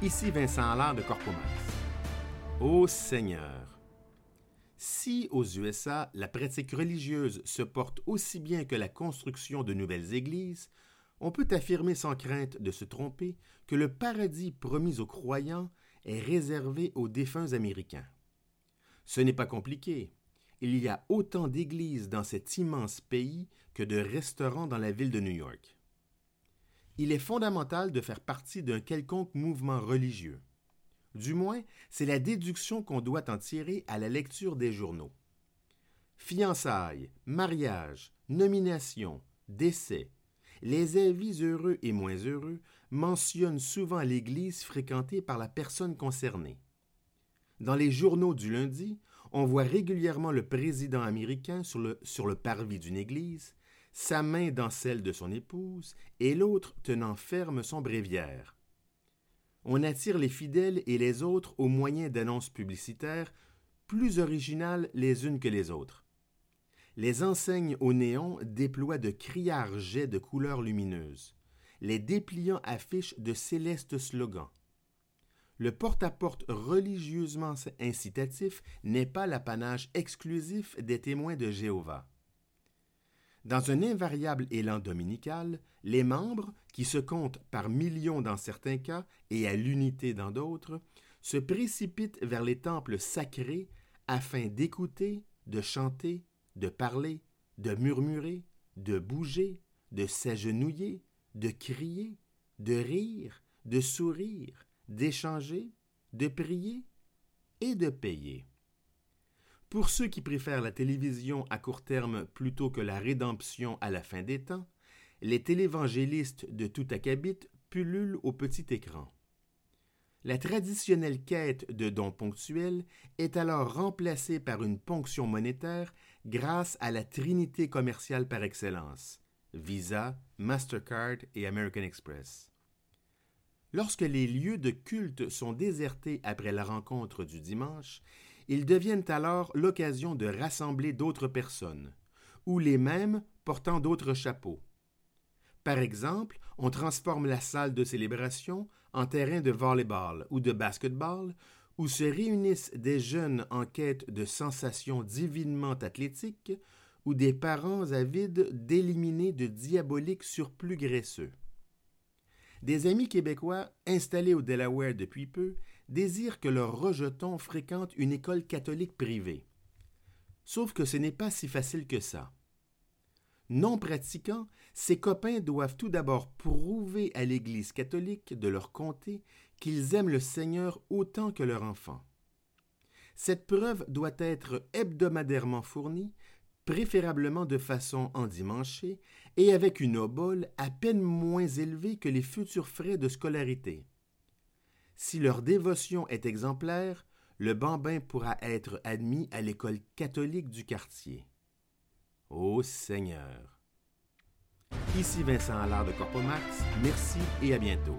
Ici Vincent Allard de Corpomax. Ô Seigneur, si aux USA la pratique religieuse se porte aussi bien que la construction de nouvelles églises, on peut affirmer sans crainte de se tromper que le paradis promis aux croyants est réservé aux défunts américains. Ce n'est pas compliqué. Il y a autant d'églises dans cet immense pays que de restaurants dans la ville de New York. Il est fondamental de faire partie d'un quelconque mouvement religieux. Du moins, c'est la déduction qu'on doit en tirer à la lecture des journaux. Fiançailles, mariage, nomination, décès, les avis heureux et moins heureux mentionnent souvent l'Église fréquentée par la personne concernée. Dans les journaux du lundi, on voit régulièrement le président américain sur le, sur le parvis d'une église, sa main dans celle de son épouse et l'autre tenant ferme son bréviaire. On attire les fidèles et les autres au moyen d'annonces publicitaires plus originales les unes que les autres. Les enseignes au néon déploient de criards jets de couleurs lumineuses. Les dépliants affichent de célestes slogans. Le porte-à-porte religieusement incitatif n'est pas l'apanage exclusif des témoins de Jéhovah. Dans un invariable élan dominical, les membres, qui se comptent par millions dans certains cas et à l'unité dans d'autres, se précipitent vers les temples sacrés afin d'écouter, de chanter, de parler, de murmurer, de bouger, de s'agenouiller, de crier, de rire, de sourire, d'échanger, de prier et de payer. Pour ceux qui préfèrent la télévision à court terme plutôt que la rédemption à la fin des temps, les télévangélistes de tout acabit pullulent au petit écran. La traditionnelle quête de dons ponctuels est alors remplacée par une ponction monétaire grâce à la trinité commerciale par excellence Visa, Mastercard et American Express. Lorsque les lieux de culte sont désertés après la rencontre du dimanche, ils deviennent alors l'occasion de rassembler d'autres personnes, ou les mêmes portant d'autres chapeaux. Par exemple, on transforme la salle de célébration en terrain de volleyball ou de basketball, où se réunissent des jeunes en quête de sensations divinement athlétiques ou des parents avides d'éliminer de diaboliques surplus graisseux. Des amis québécois installés au Delaware depuis peu désirent que leurs rejetons fréquentent une école catholique privée. Sauf que ce n'est pas si facile que ça. Non pratiquants, ces copains doivent tout d'abord prouver à l'Église catholique de leur comté qu'ils aiment le Seigneur autant que leur enfant. Cette preuve doit être hebdomadairement fournie préférablement de façon endimanchée et avec une obole à peine moins élevée que les futurs frais de scolarité. Si leur dévotion est exemplaire, le bambin pourra être admis à l'école catholique du quartier. Ô Seigneur! Ici Vincent Allard de Corpomax, merci et à bientôt.